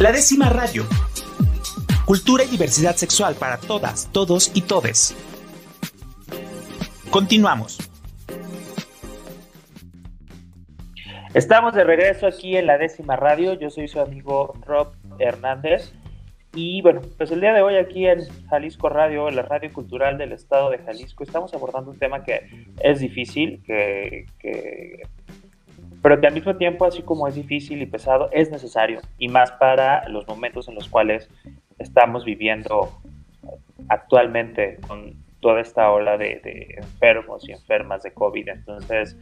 La décima radio. Cultura y diversidad sexual para todas, todos y todes. Continuamos. Estamos de regreso aquí en la décima radio. Yo soy su amigo Rob Hernández. Y bueno, pues el día de hoy aquí en Jalisco Radio, la radio cultural del estado de Jalisco, estamos abordando un tema que es difícil, que, pero que al mismo tiempo, así como es difícil y pesado, es necesario. Y más para los momentos en los cuales estamos viviendo actualmente con toda esta ola de, de enfermos y enfermas de COVID. Entonces,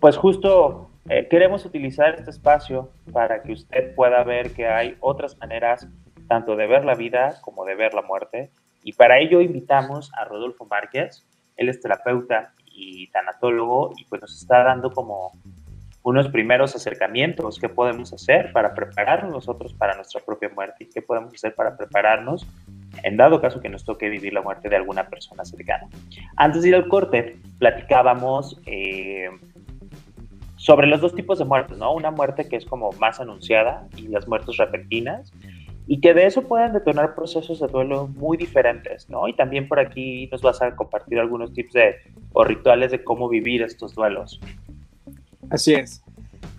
pues justo eh, queremos utilizar este espacio para que usted pueda ver que hay otras maneras tanto de ver la vida como de ver la muerte. Y para ello invitamos a Rodolfo Márquez. Él es terapeuta y tanatólogo y pues nos está dando como unos primeros acercamientos, qué podemos hacer para prepararnos nosotros para nuestra propia muerte y qué podemos hacer para prepararnos en dado caso que nos toque vivir la muerte de alguna persona cercana. Antes de ir al corte, platicábamos eh, sobre los dos tipos de muertes, ¿no? Una muerte que es como más anunciada y las muertes repentinas, y que de eso pueden detonar procesos de duelo muy diferentes, ¿no? Y también por aquí nos vas a compartir algunos tips de, o rituales de cómo vivir estos duelos. Así es.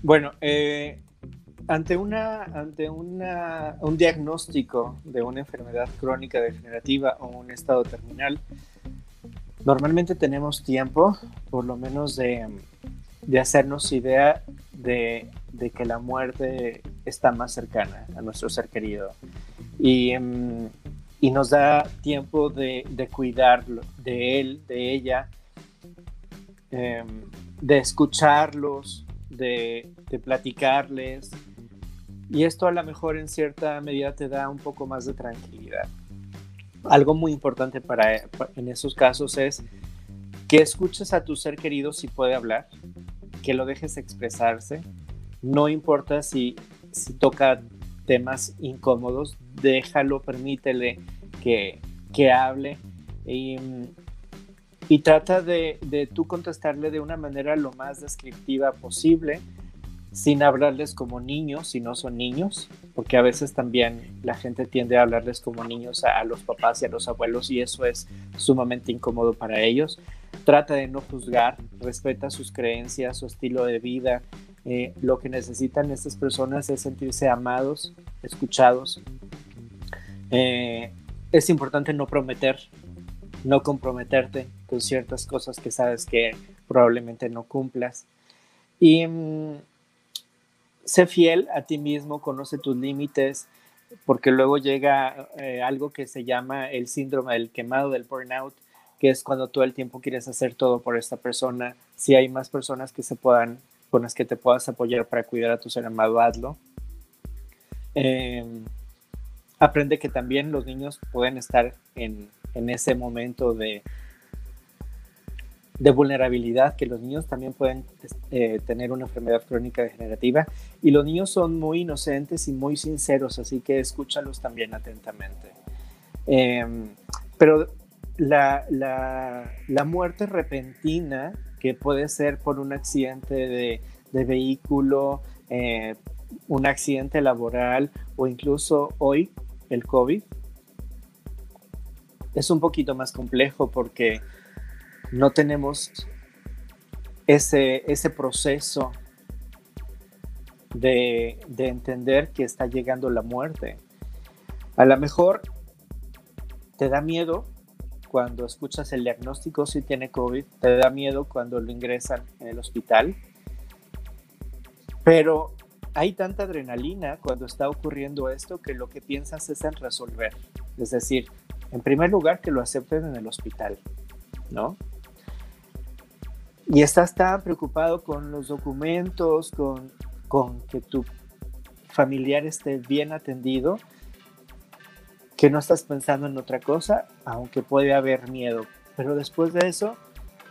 Bueno, eh, ante, una, ante una, un diagnóstico de una enfermedad crónica degenerativa o un estado terminal, normalmente tenemos tiempo, por lo menos de de hacernos idea de, que la muerte está más cercana a nuestro ser querido. Y, em, nos da tiempo de, de, cuidarlo, de él, de ella, em, de escucharlos, de, platicarles. Y esto a lo mejor en cierta medida te da un poco más de tranquilidad. Algo muy importante para, en esos casos es que escuches a tu ser querido si puede hablar, que lo dejes expresarse. No importa si, si toca temas incómodos, déjalo, permítele que, que hable y, y trata de, de, tú contestarle de una manera lo más descriptiva posible, sin hablarles como niños, si no son niños, porque a veces también la gente tiende a hablarles como niños a, a los papás y a los abuelos y eso es sumamente incómodo para ellos trata de no juzgar, respeta sus creencias, su estilo de vida. Eh, lo que necesitan estas personas es sentirse amados, escuchados. Eh, es importante no prometer, no comprometerte con ciertas cosas que sabes que probablemente no cumplas. Y mm, sé fiel a ti mismo, conoce tus límites, porque luego llega eh, algo que se llama el síndrome del quemado, del burnout, que es cuando todo el tiempo quieres hacer todo por esta persona. Si hay más personas que se puedan, con las que te puedas apoyar para cuidar a tu ser amado, hazlo. Em, aprende que también los niños pueden estar en, ese momento de, de vulnerabilidad, que los niños también pueden eh, tener una enfermedad crónica degenerativa y los niños son muy inocentes y muy sinceros, así que escúchalos también atentamente. Em, pero la, la, muerte repentina, que puede ser por un accidente de, vehículo, eh, un accidente laboral o incluso hoy el COVID, es un poquito más complejo porque no tenemos ese, ese proceso de, de entender que está llegando la muerte. A lo mejor te da miedo cuando escuchas el diagnóstico si tiene COVID, te da miedo cuando lo ingresan en el hospital. Pero hay tanta adrenalina cuando está ocurriendo esto que lo que piensas es en resolver. Es decir, en primer lugar, que lo acepten en el hospital, ¿no? Y estás tan preocupado con los documentos, con, con que tu familiar esté bien atendido, que no estás pensando en otra cosa, aunque puede haber miedo. Pero después de eso,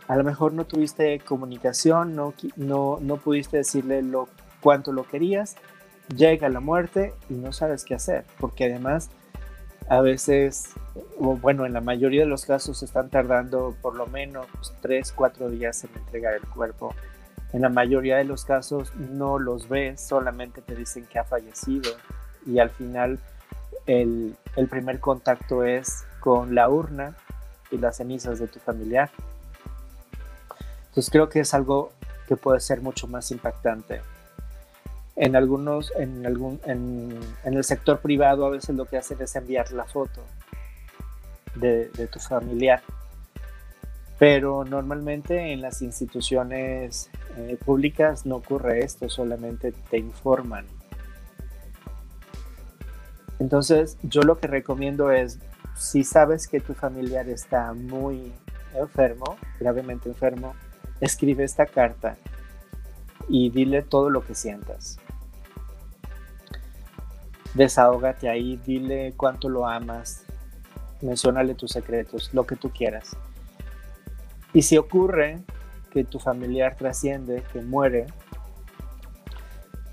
a lo mejor no tuviste comunicación, no, no, no pudiste decirle lo, cuánto lo querías, llega la muerte y no sabes qué hacer, porque además a veces, bueno, en la mayoría de los casos están tardando por lo menos 3, 4 días en entregar el cuerpo. En la mayoría de los casos no los ves, solamente te dicen que ha fallecido y al final el, el primer contacto es con la urna y las cenizas de tu familiar. Entonces creo que es algo que puede ser mucho más impactante. En algunos, en, algún, en, el sector privado a veces lo que hacen es enviar la foto de, tu familiar. Pero normalmente en las instituciones eh, públicas no ocurre esto, solamente te informan. Entonces yo lo que recomiendo es, si sabes que tu familiar está muy enfermo, gravemente enfermo, escribe esta carta y dile todo lo que sientas. Desahógate ahí, dile cuánto lo amas, mencionale tus secretos, lo que tú quieras. Y si ocurre que tu familiar trasciende, que muere,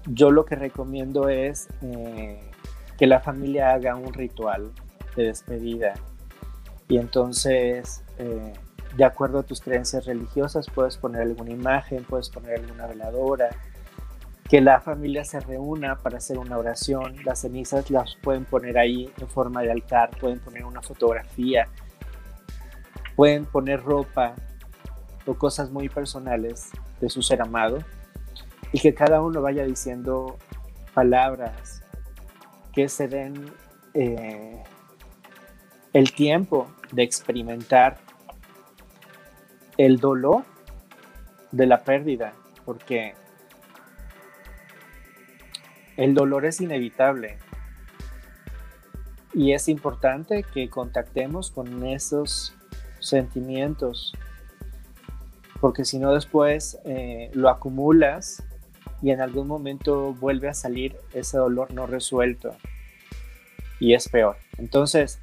yo lo que recomiendo es eh, que la familia haga un ritual de despedida. Y entonces eh, de acuerdo a tus creencias religiosas, puedes poner alguna imagen, puedes poner alguna veladora, que la familia se reúna para hacer una oración, las cenizas las pueden poner ahí en forma de altar, pueden poner una fotografía, pueden poner ropa o cosas muy personales de su ser amado y que cada uno vaya diciendo palabras que se den eh, el tiempo de experimentar el dolor de la pérdida, porque el dolor es inevitable y es importante que contactemos con esos sentimientos, porque si no después eh, lo acumulas y en algún momento vuelve a salir ese dolor no resuelto y es peor. Entonces,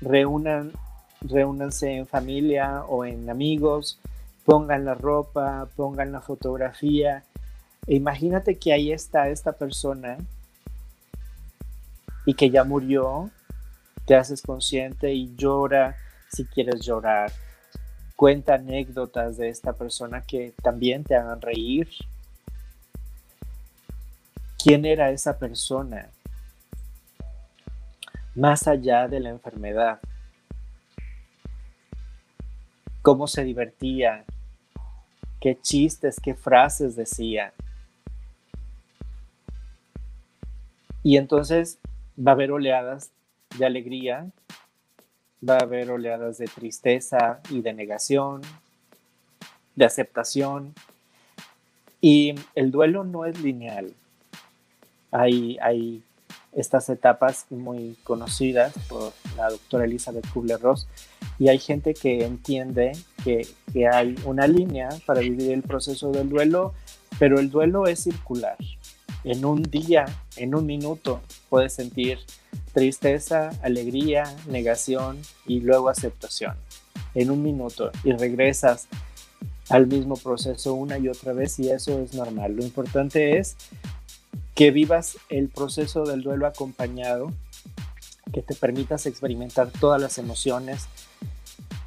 reúnan reúnanse en familia o en amigos, pongan la ropa, pongan la fotografía. Imagínate que ahí está esta persona y que ya murió, te haces consciente y llora si quieres llorar. Cuenta anécdotas de esta persona que también te hagan reír. ¿Quién era esa persona? Más allá de la enfermedad cómo se divertía, qué chistes, qué frases decía. Y entonces va a haber oleadas de alegría, va a haber oleadas de tristeza y de negación, de aceptación. Y el duelo no es lineal. Hay, estas etapas muy conocidas por la doctora Elizabeth Kubler-Ross y hay gente que entiende que, hay una línea para vivir el proceso del duelo, pero el duelo es circular. En un día, en un minuto, puedes sentir tristeza, alegría, negación y luego aceptación. En un minuto y regresas al mismo proceso una y otra vez y eso es normal. Lo importante es que vivas el proceso del duelo acompañado, que te permitas experimentar todas las emociones,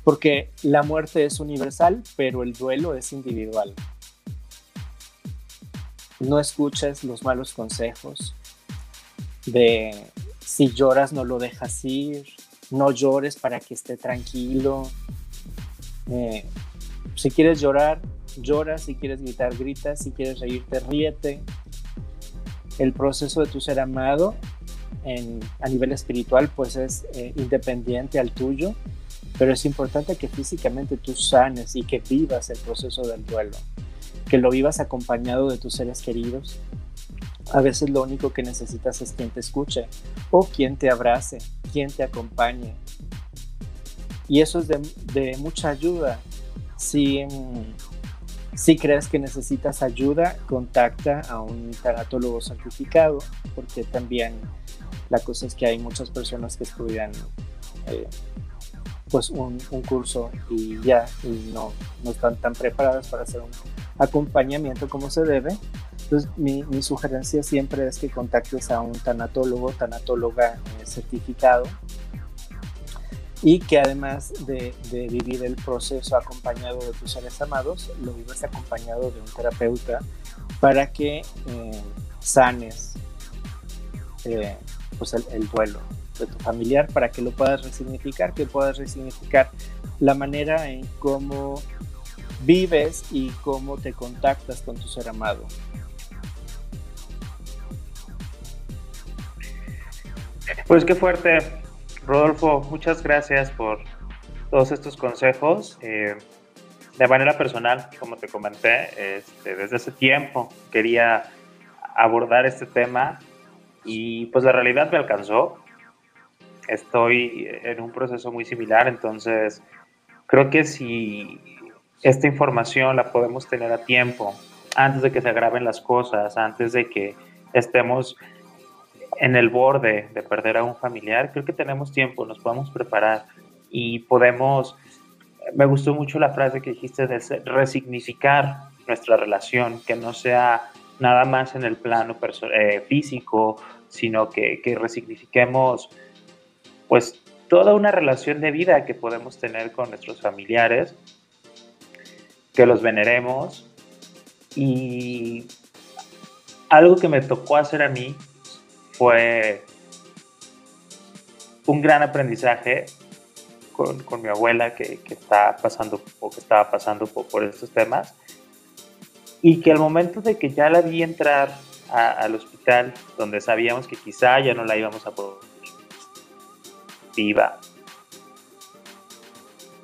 porque la muerte es universal, pero el duelo es individual. No escuches los malos consejos de si lloras no lo dejas ir, no llores para que esté tranquilo. Eh, si quieres llorar, llora, si quieres gritar, grita, si quieres reírte, ríete, el proceso de tu ser amado a nivel espiritual pues es eh, independiente al tuyo, pero es importante que físicamente tú sanes y que vivas el proceso del duelo, que lo vivas acompañado de tus seres queridos. A veces lo único que necesitas es quien te escuche o quien te abrace, quien te acompañe. Y eso es de, mucha ayuda. Si, si crees que necesitas ayuda, contacta a un tanatólogo certificado, porque también la cosa es que hay muchas personas que estudian eh, pues un, curso y ya no, no están tan preparadas para hacer un acompañamiento como se debe. Entonces mi, mi sugerencia siempre es que contactes a un tanatólogo, tanatóloga certificado y que además de, vivir el proceso acompañado de tus seres amados, lo vives acompañado de un terapeuta para que eh, sanes eh, pues el, duelo de tu familiar para que lo puedas resignificar, que puedas resignificar la manera en cómo vives y cómo te contactas con tu ser amado. Pues qué fuerte, Rodolfo, muchas gracias por todos estos consejos. Eh, de manera personal, como te comenté, este, desde hace tiempo quería abordar este tema y pues la realidad me alcanzó. Estoy en un proceso muy similar, entonces creo que si esta información la podemos tener a tiempo, antes de que se agraven las cosas, antes de que estemos en el borde de perder a un familiar, creo que tenemos tiempo, nos podemos preparar y podemos me gustó mucho la frase que dijiste de resignificar nuestra relación, que no sea nada más en el plano eh, físico, sino que, que, resignifiquemos pues toda una relación de vida que podemos tener con nuestros familiares, que los veneremos. Y algo que me tocó hacer a mí fue un gran aprendizaje con, mi abuela que, está pasando o que estaba pasando por, estos temas. Y que al momento de que ya la vi entrar al hospital donde sabíamos que quizá ya no la íbamos a poder viva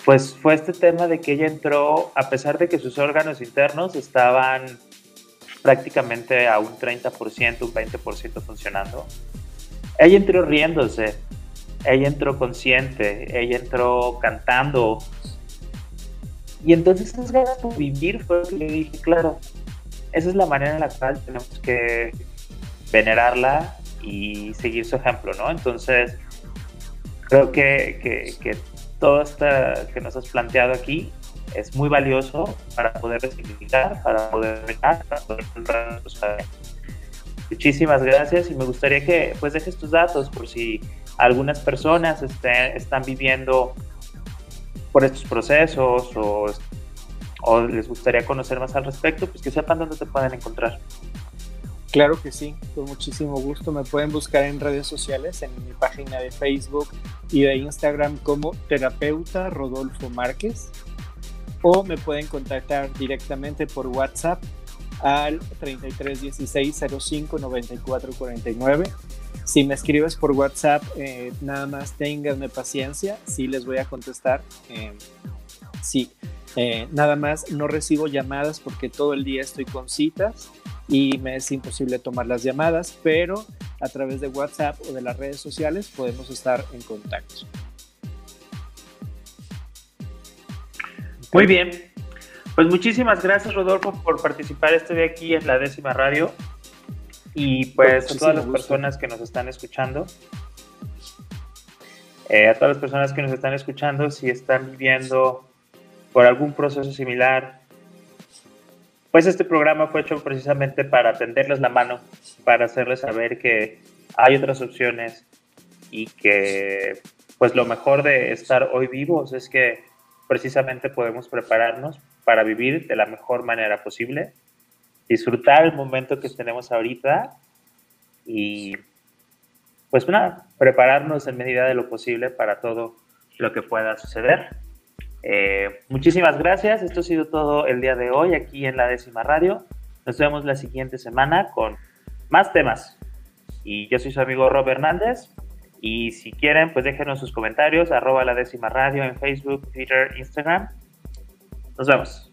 pues fue este tema de que ella entró a pesar de que sus órganos internos estaban prácticamente a un 30%, un 20% funcionando. Ella entró riéndose, ella entró consciente, ella entró cantando. Y entonces esas ganas de vivir fue lo que le dije, claro, esa es la manera en la cual tenemos que venerarla y seguir su ejemplo, ¿no? Entonces, creo que, que, todo esto que nos has planteado aquí es muy valioso para poder resignificar, para poder venerar, para poder Muchísimas gracias y me gustaría que pues dejes tus datos por si algunas personas este, están viviendo por estos procesos o, o, les gustaría conocer más al respecto, pues que sepan dónde te pueden encontrar. Claro que sí, con muchísimo gusto. Me pueden buscar en redes sociales, en mi página de Facebook y de Instagram como terapeuta Rodolfo Márquez o me pueden contactar directamente por WhatsApp al 3316 05 94 49 si me escribes por WhatsApp, eh, nada más ténganme paciencia, sí les voy a contestar. Eh, sí, eh, nada más no recibo llamadas porque todo el día estoy con citas y me es imposible tomar las llamadas, pero a través de WhatsApp o de las redes sociales podemos estar en contacto. Muy bien. Pues muchísimas gracias, Rodolfo, por participar este día aquí en la décima radio. Y pues a todas las personas que nos están escuchando, eh, a todas las personas que nos están escuchando, si están viviendo por algún proceso similar, pues este programa fue hecho precisamente para tenderles la mano, para hacerles saber que hay otras opciones y que pues lo mejor de estar hoy vivos es que precisamente podemos prepararnos para vivir de la mejor manera posible disfrutar el momento que tenemos ahorita y pues nada, prepararnos en medida de lo posible para todo lo que pueda suceder. Eh, muchísimas gracias, esto ha sido todo el día de hoy aquí en la décima radio. Nos vemos la siguiente semana con más temas. Y yo soy su amigo Rob Hernández. Y si quieren, pues déjenos sus comentarios, arroba la décima radio en Facebook, Twitter, Instagram. Nos vemos.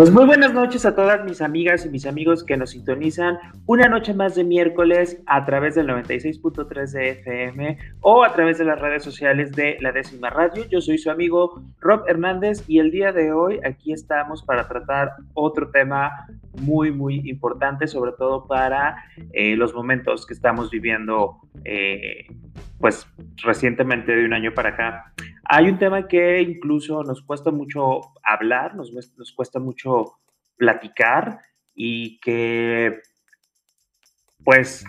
Pues muy buenas noches a todas mis amigas y mis amigos que nos sintonizan una noche más de miércoles a través del 96.3 de FM o a través de las redes sociales de La Décima Radio. Yo soy su amigo Rob Hernández y el día de hoy aquí estamos para tratar otro tema muy, muy importante, sobre todo para eh, los momentos que estamos viviendo, eh, pues recientemente de un año para acá. Hay un tema que incluso nos cuesta mucho hablar, nos, nos cuesta mucho platicar y que, pues,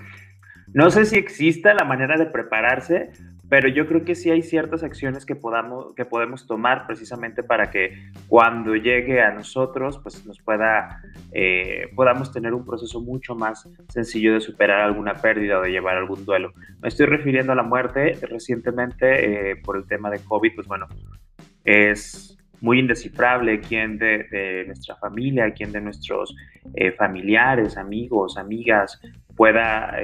no sé si exista la manera de prepararse, pero yo creo que sí hay ciertas acciones que, podamos, que podemos tomar precisamente para que cuando llegue a nosotros, pues nos pueda, eh, podamos tener un proceso mucho más sencillo de superar alguna pérdida o de llevar algún duelo. Me estoy refiriendo a la muerte recientemente eh, por el tema de COVID, pues bueno, es muy indescifrable quién de, nuestra familia, quién de nuestros eh, familiares, amigos, amigas pueda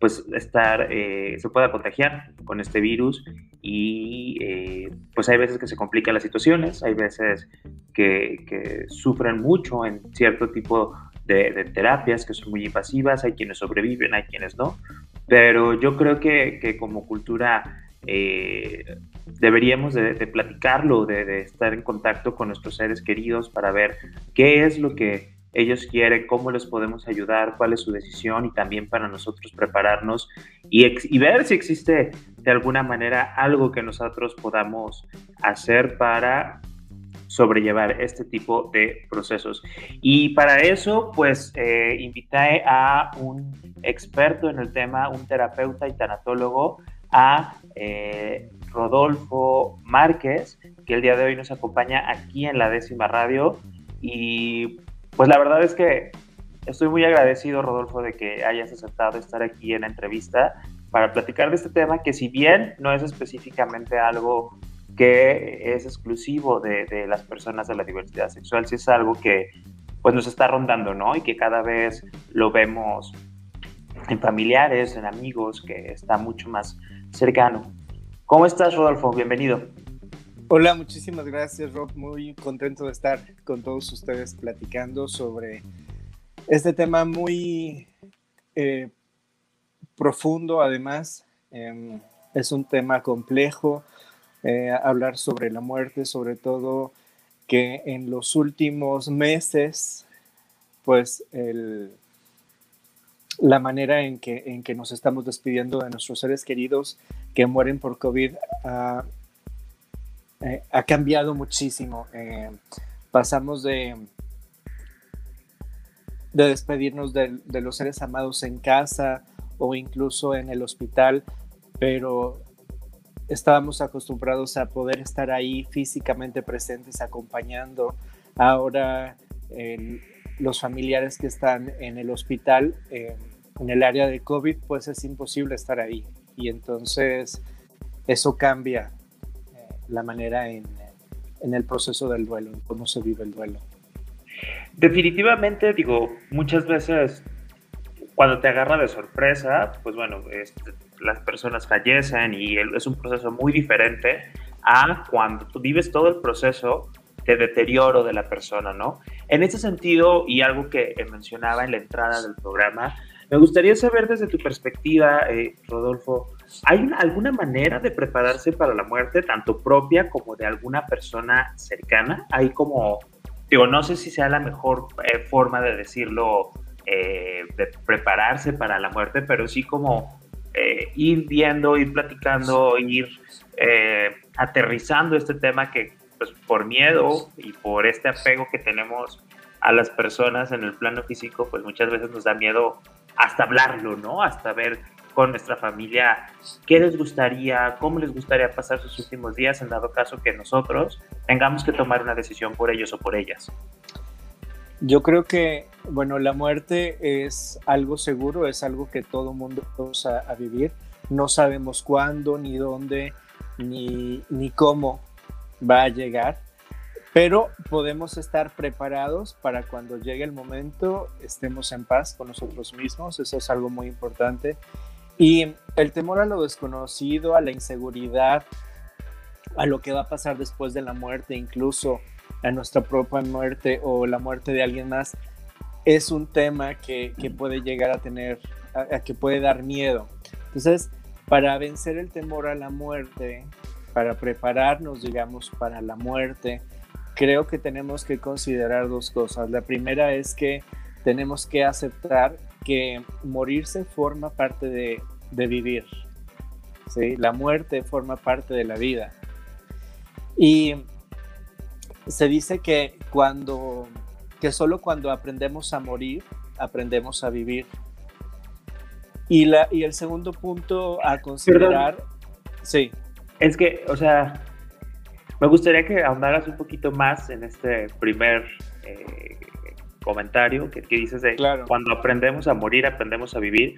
pues estar, eh, se pueda contagiar con este virus y eh, pues hay veces que se complican las situaciones, hay veces que, sufren mucho en cierto tipo de, terapias que son muy invasivas, hay quienes sobreviven, hay quienes no, pero yo creo que, como cultura eh, deberíamos de, platicarlo, de estar en contacto con nuestros seres queridos para ver qué es lo que ellos quieren, cómo les podemos ayudar, cuál es su decisión y también para nosotros prepararnos y, ver si existe de alguna manera algo que nosotros podamos hacer para sobrellevar este tipo de procesos. Y para eso, pues, eh, invité a un experto en el tema, un terapeuta y tanatólogo, a eh, Rodolfo Márquez, que el día de hoy nos acompaña aquí en la décima radio. Y pues la verdad es que estoy muy agradecido, Rodolfo, de que hayas aceptado estar aquí en la entrevista para platicar de este tema que si bien no es específicamente algo que es exclusivo de, las personas de la diversidad sexual, sí es algo que pues nos está rondando, ¿no? Y que cada vez lo vemos en familiares, en amigos, que está mucho más cercano. ¿Cómo estás, Rodolfo? Bienvenido. Hola, muchísimas gracias Rob, muy contento de estar con todos ustedes platicando sobre este tema muy eh, profundo además. Em, es un tema complejo, eh, hablar sobre la muerte, sobre todo que en los últimos meses, pues la manera en que, en que nos estamos despidiendo de nuestros seres queridos que mueren por COVID ha eh, ha cambiado muchísimo. Eh, pasamos de, de despedirnos de, los seres amados en casa o incluso en el hospital, pero estábamos acostumbrados a poder estar ahí físicamente presentes, acompañando. Ahora los familiares que están en el hospital, en el área de COVID, pues es imposible estar ahí. Y entonces eso cambia la manera en, el proceso del duelo, en cómo se vive el duelo. Definitivamente, digo, muchas veces cuando te agarra de sorpresa, pues bueno, este, las personas fallecen y es un proceso muy diferente a cuando tú vives todo el proceso de deterioro de la persona, ¿no? En ese sentido, y algo que mencionaba en la entrada del programa, me gustaría saber desde tu perspectiva, eh, Rodolfo, ¿hay alguna manera de prepararse para la muerte, tanto propia como de alguna persona cercana? Hay como, digo, no sé si sea la mejor eh, forma de decirlo, eh, de prepararse para la muerte, pero sí como ir viendo, ir platicando, ir aterrizando este tema que pues, por miedo y por este apego que tenemos a las personas en el plano físico, pues muchas veces nos da miedo hasta hablarlo, ¿no? Hasta ver con nuestra familia qué les gustaría, cómo les gustaría pasar sus últimos días en dado caso que nosotros tengamos que tomar una decisión por ellos o por ellas. Yo creo que, bueno, la muerte es algo seguro, es algo que todo mundo va a vivir. No sabemos cuándo, ni dónde, ni, ni cómo va a llegar pero podemos estar preparados para cuando llegue el momento estemos en paz con nosotros mismos, eso es algo muy importante. Y el temor a lo desconocido, a la inseguridad, a lo que va a pasar después de la muerte, incluso a nuestra propia muerte o la muerte de alguien más, es un tema que, puede llegar a tener, a, que puede dar miedo. Entonces, para vencer el temor a la muerte, para prepararnos, digamos, para la muerte, creo que tenemos que considerar dos cosas. La primera es que tenemos que aceptar que morirse forma parte de, vivir. ¿sí? La muerte forma parte de la vida. Y se dice que cuando que solo cuando aprendemos a morir, aprendemos a vivir. Y, la, y el segundo punto a considerar, sí. Es que, o sea, me gustaría que ahondaras un poquito más en este primer eh, comentario que, dices de cuando aprendemos a morir, aprendemos a vivir,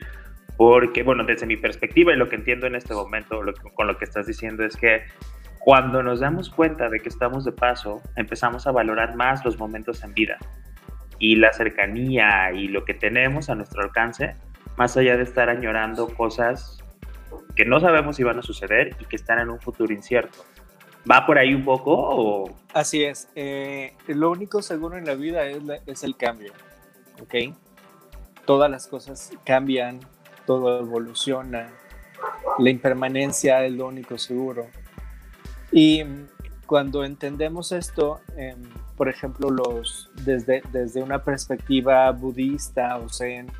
porque, bueno, desde mi perspectiva y lo que entiendo en este momento con lo que estás diciendo es que cuando nos damos cuenta de que estamos de paso, empezamos a valorar más los momentos en vida y la cercanía y lo que tenemos a nuestro alcance, más allá de estar añorando cosas que no sabemos si van a suceder y que están en un futuro incierto. ¿Va por ahí un poco? Así es. Eh, lo único seguro en la vida es, es el cambio. ¿Ok? Todas las cosas cambian, todo evoluciona. La impermanencia es lo único seguro. Y cuando entendemos esto, em, por ejemplo, los, desde, desde una perspectiva budista o zen,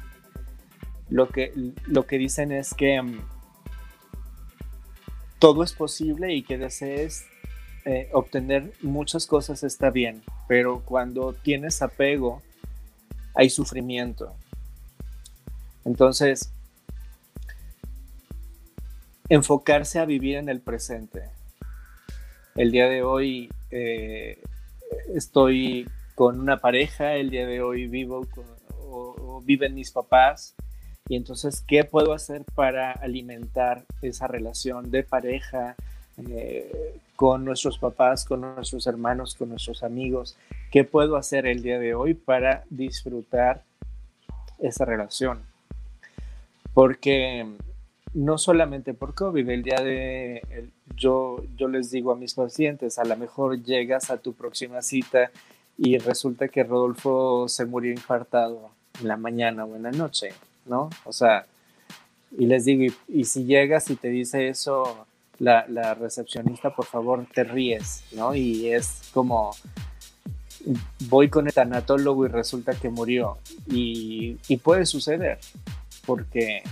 lo que, lo que dicen es que em, todo es posible y que desees eh, obtener muchas cosas está bien, pero cuando tienes apego, hay sufrimiento. Entonces, enfocarse a vivir en el presente el día de hoy eh, estoy con una pareja, el día de hoy vivo viven mis papás. Y entonces, ¿qué puedo hacer para alimentar esa relación de pareja eh, con nuestros papás, con nuestros hermanos, con nuestros amigos? ¿Qué puedo hacer el día de hoy para disfrutar esa relación? Porque no solamente por COVID, el día de, yo, yo les digo a mis pacientes, a lo mejor llegas a tu próxima cita y resulta que Rodolfo se murió infartado en la mañana o en la noche, ¿no? O sea, y les digo, y, si llegas y te dice eso la, recepcionista, por favor, te ríes, ¿no? Y es como, voy con el tanatólogo y resulta que murió. Y, y puede suceder, porque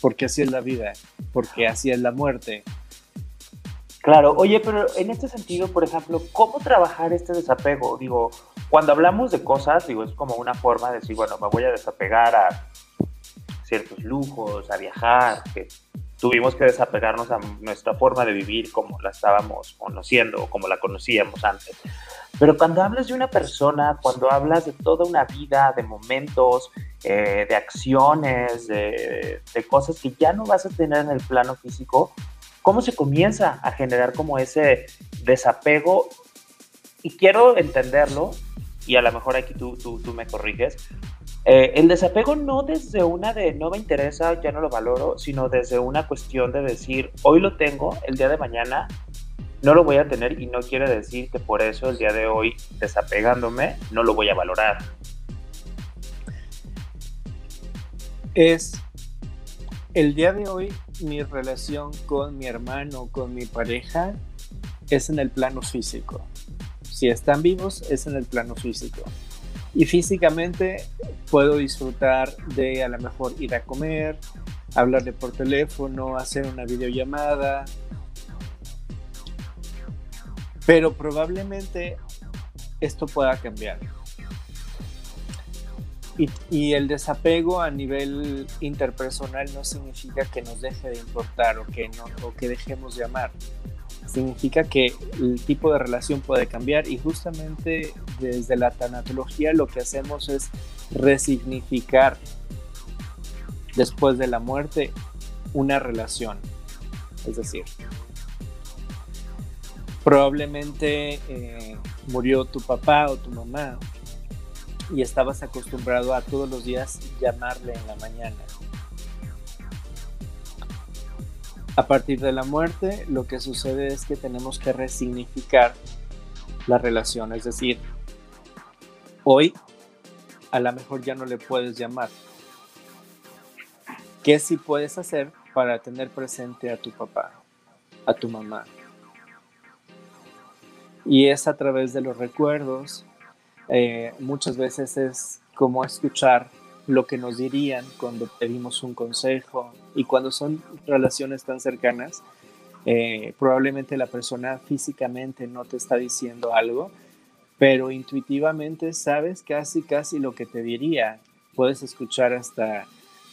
porque así es la vida, porque así es la muerte. Claro, oye, pero en este sentido, por ejemplo, ¿cómo trabajar este desapego? Digo, cuando hablamos de cosas, digo, es como una forma de decir, bueno, me voy a desapegar a ciertos lujos, a viajar, que tuvimos que desapegarnos a nuestra forma de vivir como la estábamos conociendo o como la conocíamos antes. Pero cuando hablas de una persona, cuando hablas de toda una vida, de momentos, eh, de acciones, de, cosas que ya no vas a tener en el plano físico, ¿cómo se comienza a generar como ese desapego? Y quiero entenderlo, y a lo mejor aquí tú, tú, tú me corriges, eh, el desapego no desde una de no me interesa, ya no lo valoro, sino desde una cuestión de decir, hoy lo tengo, el día de mañana no lo voy a tener y no quiere decir que por eso el día de hoy, desapegándome, no lo voy a valorar. Es el día de hoy mi relación con mi hermano, con mi pareja, es en el plano físico. Si están vivos, es en el plano físico. Y físicamente puedo disfrutar de a lo mejor ir a comer, hablarle por teléfono, hacer una videollamada. Pero probablemente esto pueda cambiar. Y, el desapego a nivel interpersonal no significa que nos deje de importar o que, no, o que dejemos de amar significa que el tipo de relación puede cambiar y justamente desde la tanatología lo que hacemos es resignificar después de la muerte una relación. Es decir, probablemente eh, murió tu papá o tu mamá y estabas acostumbrado a todos los días llamarle en la mañana a partir de la muerte, lo que sucede es que tenemos que resignificar la relación. Es decir, hoy a lo mejor ya no le puedes llamar. ¿Qué sí puedes hacer para tener presente a tu papá, a tu mamá? Y es a través de los recuerdos. Eh, muchas veces es como escuchar lo que nos dirían cuando pedimos un consejo y cuando son relaciones tan cercanas, eh, probablemente la persona físicamente no te está diciendo algo, pero intuitivamente sabes casi, casi lo que te diría. Puedes escuchar hasta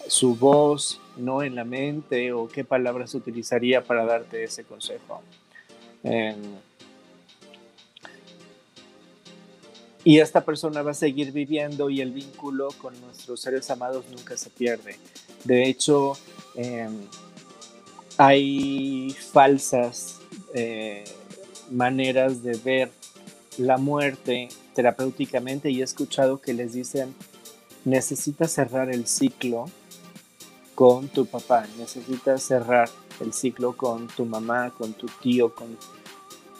su voz, no en la mente, o qué palabras utilizaría para darte ese consejo. Em, y esta persona va a seguir viviendo y el vínculo con nuestros seres amados nunca se pierde. De hecho, em, hay falsas eh, maneras de ver la muerte terapéuticamente y he escuchado que les dicen, necesitas cerrar el ciclo con tu papá, necesitas cerrar el ciclo con tu mamá, con tu tío, con,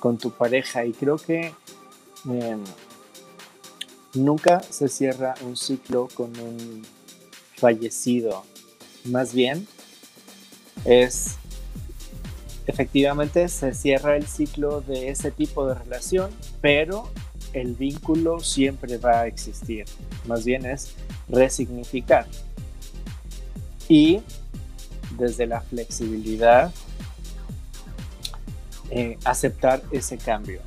con tu pareja y creo que em, nunca se cierra un ciclo con un fallecido, más bien es efectivamente se cierra el ciclo de ese tipo de relación, pero el vínculo siempre va a existir. Más bien es resignificar. Y desde la flexibilidad, eh, aceptar ese cambio.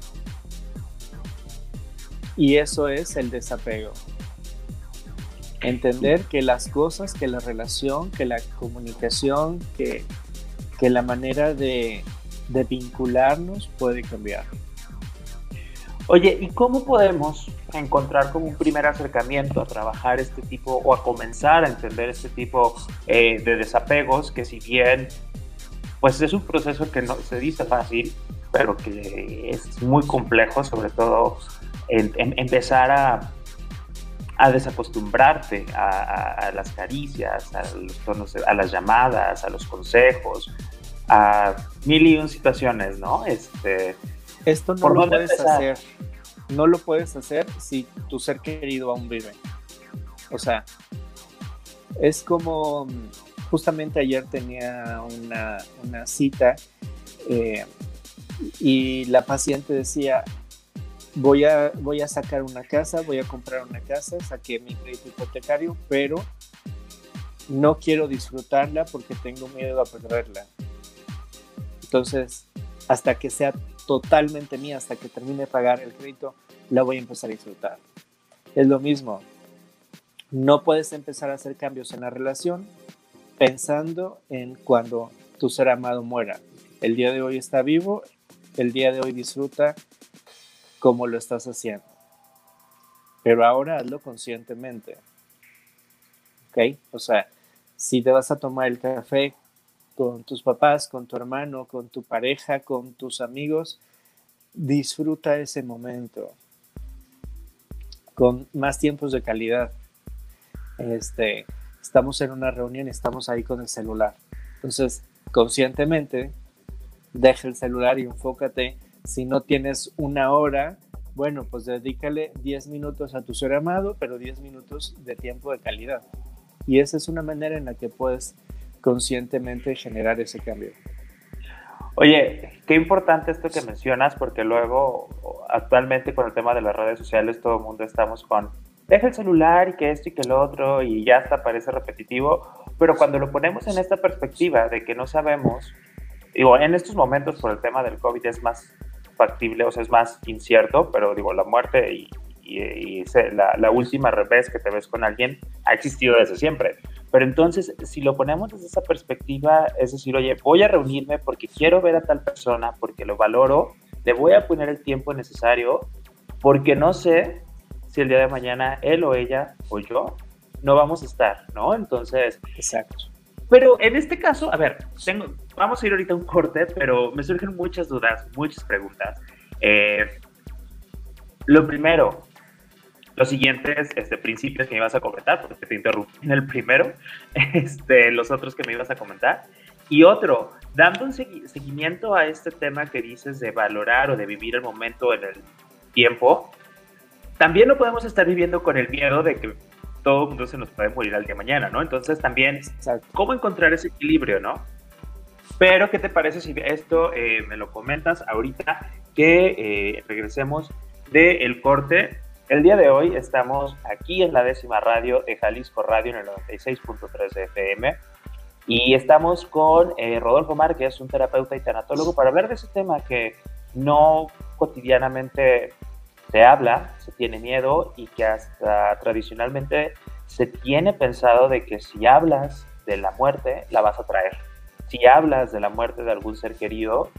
Y eso es el desapego. Entender que las cosas, que la relación, que la comunicación, que que la manera de, vincularnos puede cambiar. Oye, ¿y cómo podemos encontrar como un primer acercamiento a trabajar este tipo o a comenzar a entender este tipo eh, de desapegos que si bien pues es un proceso que no se dice fácil, pero que es muy complejo, sobre todo en, empezar a, a desacostumbrarte a, las caricias, a, los tonos, a las llamadas, a los consejos, a mil y un situaciones, ¿no? Este, Esto no lo puedes hacer. No lo puedes hacer si tu ser querido aún vive. O sea, es como justamente ayer tenía una, una cita eh, y la paciente decía, voy a, voy a sacar una casa, voy a comprar una casa, saqué mi crédito hipotecario, pero no quiero disfrutarla porque tengo miedo a perderla. Entonces, hasta que sea totalmente mía, hasta que termine de pagar el crédito, la voy a empezar a disfrutar. Es lo mismo. No puedes empezar a hacer cambios en la relación pensando en cuando tu ser amado muera. El día de hoy está vivo, el día de hoy disfruta como lo estás haciendo. Pero ahora hazlo conscientemente. ¿Ok? O sea, si te vas a tomar el café con tus papás, con tu hermano, con tu pareja, con tus amigos, disfruta ese momento con más tiempos de calidad. Este, estamos en una reunión y estamos ahí con el celular. Entonces, conscientemente, deja el celular y enfócate. Si no tienes una hora, bueno, pues dedícale 10 minutos a tu ser amado, pero 10 minutos de tiempo de calidad. Y esa es una manera en la que puedes conscientemente generar ese cambio. Oye, qué importante esto que mencionas, porque luego, actualmente con el tema de las redes sociales, todo el mundo estamos con, deja el celular y que esto y que el otro, y ya hasta parece repetitivo, pero cuando lo ponemos en esta perspectiva de que no sabemos, digo, en estos momentos por el tema del COVID es más factible, o sea, es más incierto, pero digo, la muerte y, la, la, última revés que te ves con alguien ha existido desde siempre. Pero entonces, si lo ponemos desde esa perspectiva, es decir, oye, voy a reunirme porque quiero ver a tal persona, porque lo valoro, le voy a poner el tiempo necesario, porque no sé si el día de mañana él o ella o yo no vamos a estar, ¿no? Entonces, exacto. Pero en este caso, a ver, tengo, vamos a ir ahorita a un corte, pero me surgen muchas dudas, muchas preguntas. Eh, lo primero, los siguientes este, principios que me ibas a comentar, porque te interrumpí en el primero, este, los otros que me ibas a comentar. Y otro, dando un seguimiento a este tema que dices de valorar o de vivir el momento en el tiempo, también no podemos estar viviendo con el miedo de que todo el mundo se nos puede morir al día de mañana, ¿no? Entonces también, ¿cómo encontrar ese equilibrio, no? Pero, ¿qué te parece si esto eh, me lo comentas ahorita que eh, regresemos del corte? El día de hoy estamos aquí en la décima radio de Jalisco Radio en el 96.3 FM y estamos con eh, Rodolfo Márquez, un terapeuta y tanatólogo, para hablar de ese tema que no cotidianamente se habla, se tiene miedo y que hasta tradicionalmente se tiene pensado de que si hablas de la muerte, la vas a traer si hablas de la muerte de algún ser querido,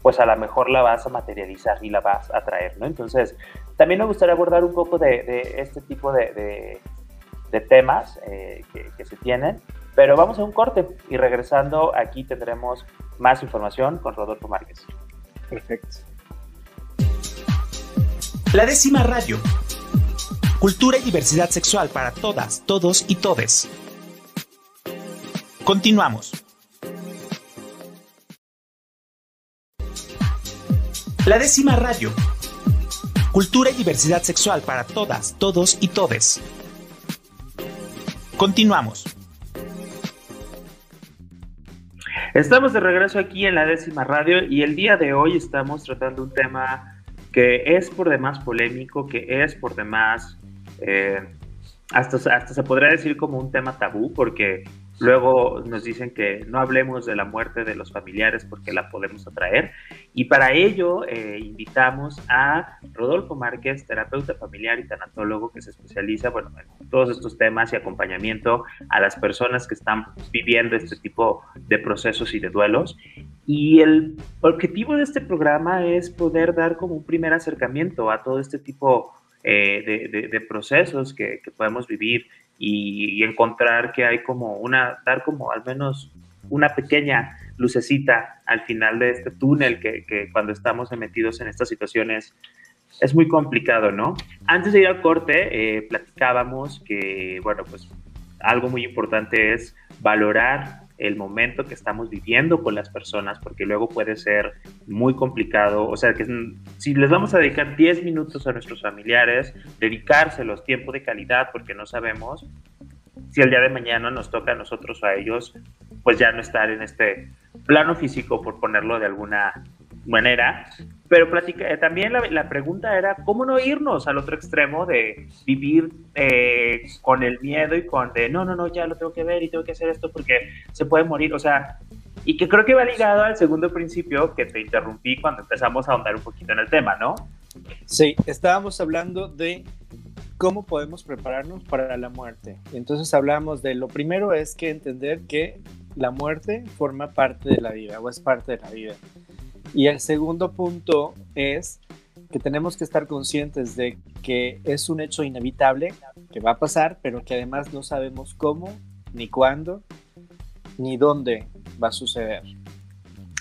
pues a lo mejor la vas a materializar y la vas a traer, ¿no? Entonces, también me gustaría abordar un poco de, este tipo de, temas eh, que, se tienen, pero vamos a un corte y regresando aquí tendremos más información con Rodolfo Márquez. Perfecto. La décima radio. Cultura y diversidad sexual para todas, todos y todes. Continuamos. La décima radio. Cultura y diversidad sexual para todas, todos y todes. Continuamos. Estamos de regreso aquí en la décima radio y el día de hoy estamos tratando un tema que es por demás polémico, que es por demás, eh, hasta, hasta se podría decir como un tema tabú, porque Luego nos dicen que no hablemos de la muerte de los familiares porque la podemos atraer. Y para ello eh, invitamos a Rodolfo Márquez, terapeuta familiar y tanatólogo que se especializa bueno, en todos estos temas y acompañamiento a las personas que están viviendo este tipo de procesos y de duelos. Y el objetivo de este programa es poder dar como un primer acercamiento a todo este tipo eh, de, procesos que, que podemos vivir y, encontrar que hay como una, dar como al menos una pequeña lucecita al final de este túnel que, que cuando estamos metidos en estas situaciones es muy complicado, ¿no? Antes de ir al corte, eh, platicábamos que, bueno, pues algo muy importante es valorar el momento que estamos viviendo con las personas, porque luego puede ser muy complicado. O sea, que si les vamos a dedicar 10 minutos a nuestros familiares, dedicárselos tiempo de calidad, porque no sabemos si el día de mañana nos toca a nosotros o a ellos, pues ya no estar en este plano físico, por ponerlo de alguna manera, pero platica, eh, también la, pregunta era cómo no irnos al otro extremo de vivir eh, con el miedo y con de no, no, no, ya lo tengo que ver y tengo que hacer esto porque se puede morir, o sea, y que creo que va ligado al segundo principio que te interrumpí cuando empezamos a ahondar un poquito en el tema, ¿no? Sí, estábamos hablando de cómo podemos prepararnos para la muerte. Entonces hablamos de lo primero es que entender que la muerte forma parte de la vida o es parte de la vida. Y el segundo punto es que tenemos que estar conscientes de que es un hecho inevitable que va a pasar, pero que además no sabemos cómo, ni cuándo, ni dónde va a suceder.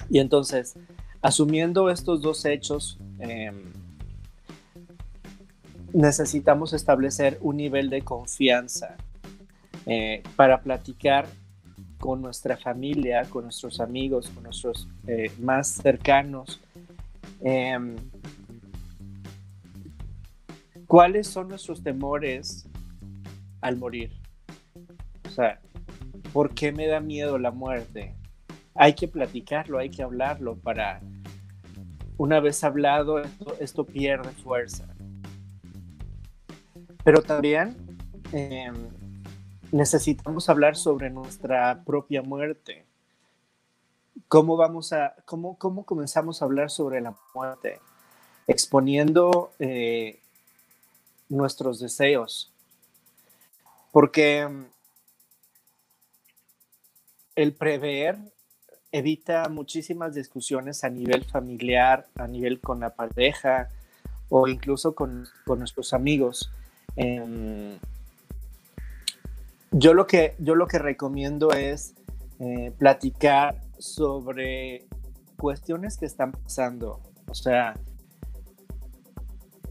Y entonces, asumiendo estos dos hechos, em, necesitamos establecer un nivel de confianza eh, para platicar con nuestra familia, con nuestros amigos, con nuestros eh, más cercanos. Em, ¿Cuáles son nuestros temores al morir? O sea, ¿por qué me da miedo la muerte? Hay que platicarlo, hay que hablarlo para, una vez hablado, esto, pierde fuerza. Pero también em, necesitamos hablar sobre nuestra propia muerte. ¿Cómo vamos a, cómo, cómo comenzamos a hablar sobre la muerte? Exponiendo eh, nuestros deseos. Porque mm, el prever evita muchísimas discusiones a nivel familiar, a nivel con la pareja o incluso con, nuestros amigos. Em, yo lo que, yo lo que recomiendo es eh, platicar sobre cuestiones que están pasando. O sea,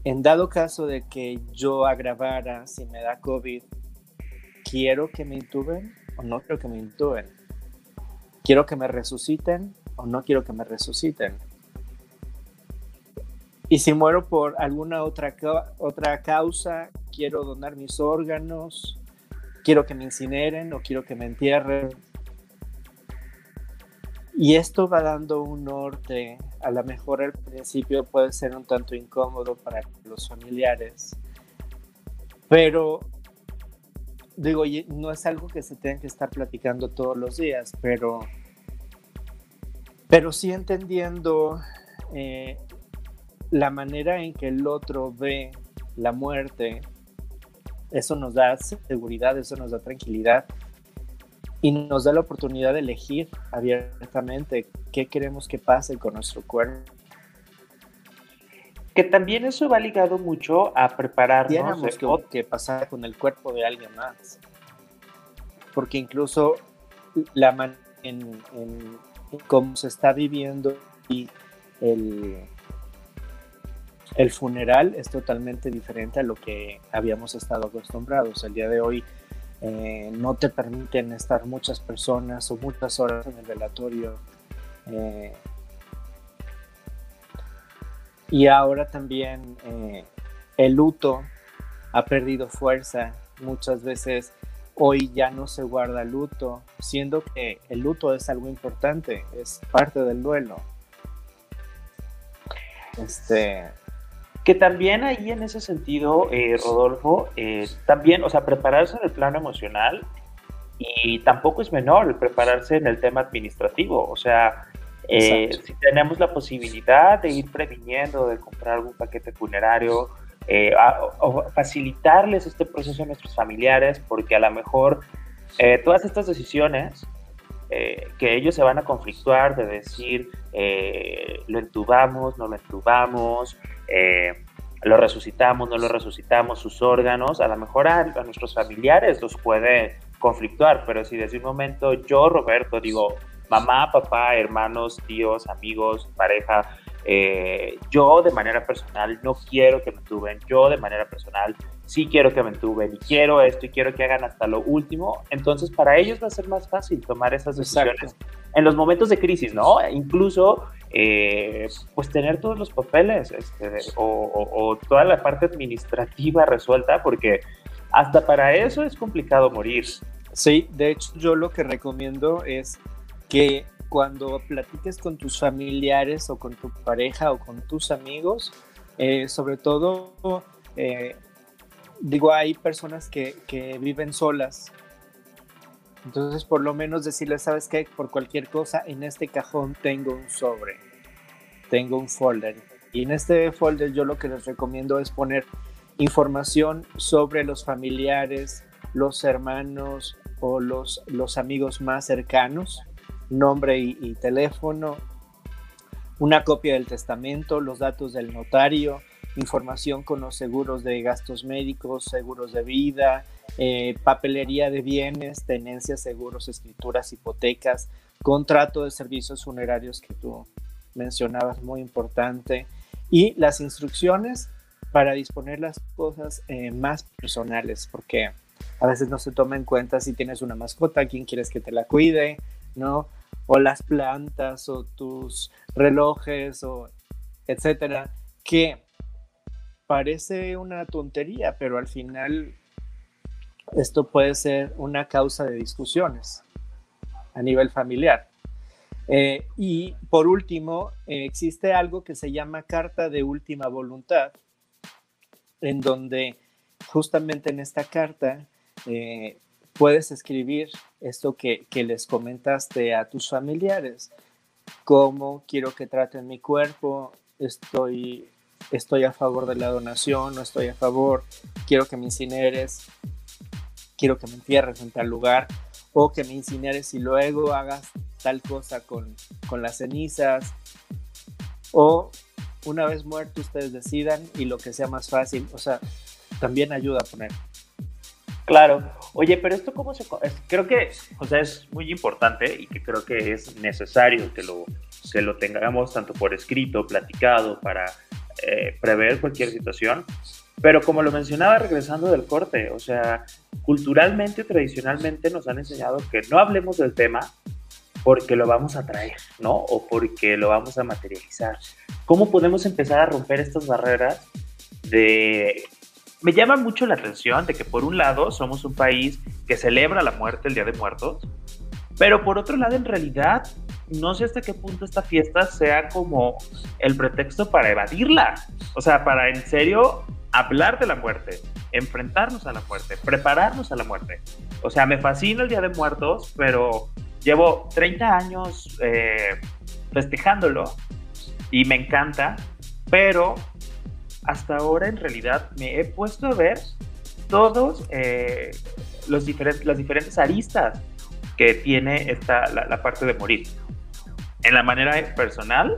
en dado caso de que yo agravara si me da COVID, ¿quiero que me intuben o no quiero que me intuben? ¿Quiero que me resuciten o no quiero que me resuciten? y si muero por alguna otra, otra causa, quiero donar mis órganos, quiero que me incineren o quiero que me entierren. Y esto va dando un norte, a lo mejor al principio puede ser un tanto incómodo para los familiares, pero digo, no es algo que se tenga que estar platicando todos los días, pero, pero sí entendiendo eh, la manera en que el otro ve la muerte, eso nos da seguridad, eso nos da tranquilidad y nos da la oportunidad de elegir abiertamente qué queremos que pase con nuestro cuerpo. Que también eso va ligado mucho a prepararnos. Tenemos que, que pasar con el cuerpo de alguien más. Porque incluso la manera en, en cómo se está viviendo y el, el funeral es totalmente diferente a lo que habíamos estado acostumbrados. El día de hoy eh, no te permiten estar muchas personas o muchas horas en el velatorio. Eh, y ahora también eh, el luto ha perdido fuerza. Muchas veces hoy ya no se guarda luto, siendo que el luto es algo importante, es parte del duelo. Este, que también ahí en ese sentido, eh, Rodolfo, eh, también, o sea, prepararse en el plano emocional y tampoco es menor prepararse en el tema administrativo, o sea, eh, si tenemos la posibilidad de ir previniendo, de comprar algún paquete funerario, o facilitarles este proceso a nuestros familiares, porque a lo mejor todas estas decisiones que ellos se van a conflictuar de decir, lo entubamos, no lo entubamos, eh, lo resucitamos, no lo resucitamos, sus órganos, a lo mejor a, nuestros familiares los puede conflictuar, pero si desde un momento yo, Roberto, digo, mamá, papá, hermanos, tíos, amigos, pareja, eh, yo de manera personal no quiero que me tuben, yo de manera personal sí quiero que me tuben y quiero esto y quiero que hagan hasta lo último, entonces para ellos va a ser más fácil tomar esas decisiones en los momentos de crisis, ¿no? Incluso eh, pues tener todos los papeles este, o, toda la parte administrativa resuelta, porque hasta para eso es complicado morir. Sí, de hecho yo lo que recomiendo es que cuando platiques con tus familiares o con tu pareja o con tus amigos, eh, sobre todo, eh, digo, hay personas que, que viven solas entonces, por lo menos decirle, ¿sabes qué? Por cualquier cosa, en este cajón tengo un sobre, tengo un folder. Y en este folder yo lo que les recomiendo es poner información sobre los familiares, los hermanos o los, los amigos más cercanos, nombre y teléfono, una copia del testamento, los datos del notario, información con los seguros de gastos médicos, seguros de vida, eh, papelería de bienes, tenencias, seguros, escrituras, hipotecas, contrato de servicios funerarios que tú mencionabas, muy importante, y las instrucciones para disponer las cosas eh, más personales, porque a veces no se toma en cuenta si tienes una mascota, quién quieres que te la cuide, ¿no? O las plantas, o tus relojes, o etcétera, que parece una tontería, pero al final esto puede ser una causa de discusiones a nivel familiar. Eh, y por último, eh, existe algo que se llama carta de última voluntad, en donde justamente en esta carta eh, puedes escribir esto que, que, les comentaste a tus familiares, cómo quiero que traten mi cuerpo, estoy, estoy a favor de la donación, no estoy a favor, quiero que me incineres, quiero que me entierres en tal lugar o que me incineres y luego hagas tal cosa con, con las cenizas o una vez muerto ustedes decidan y lo que sea más fácil, o sea, también ayuda a poner. Claro. Oye, pero esto cómo se... Creo que, o sea, es muy importante y que creo que es necesario que lo, que lo tengamos tanto por escrito, platicado, para eh, prever cualquier situación, pero como lo mencionaba regresando del corte, o sea, culturalmente tradicionalmente nos han enseñado que no hablemos del tema porque lo vamos a traer, ¿no? O porque lo vamos a materializar. ¿Cómo podemos empezar a romper estas barreras. Me llama mucho la atención de que por un lado somos un país que celebra la muerte el Día de Muertos, pero por otro lado en realidad no sé hasta qué punto esta fiesta sea como el pretexto para evadirla. O sea, para en serio hablar de la muerte, enfrentarnos a la muerte, prepararnos a la muerte. O sea, me fascina el Día de Muertos, pero llevo 30 años eh, festejándolo y me encanta, pero hasta ahora en realidad me he puesto a ver todos eh, los diferentes, las diferentes aristas que tiene esta, la parte de morir en la manera personal,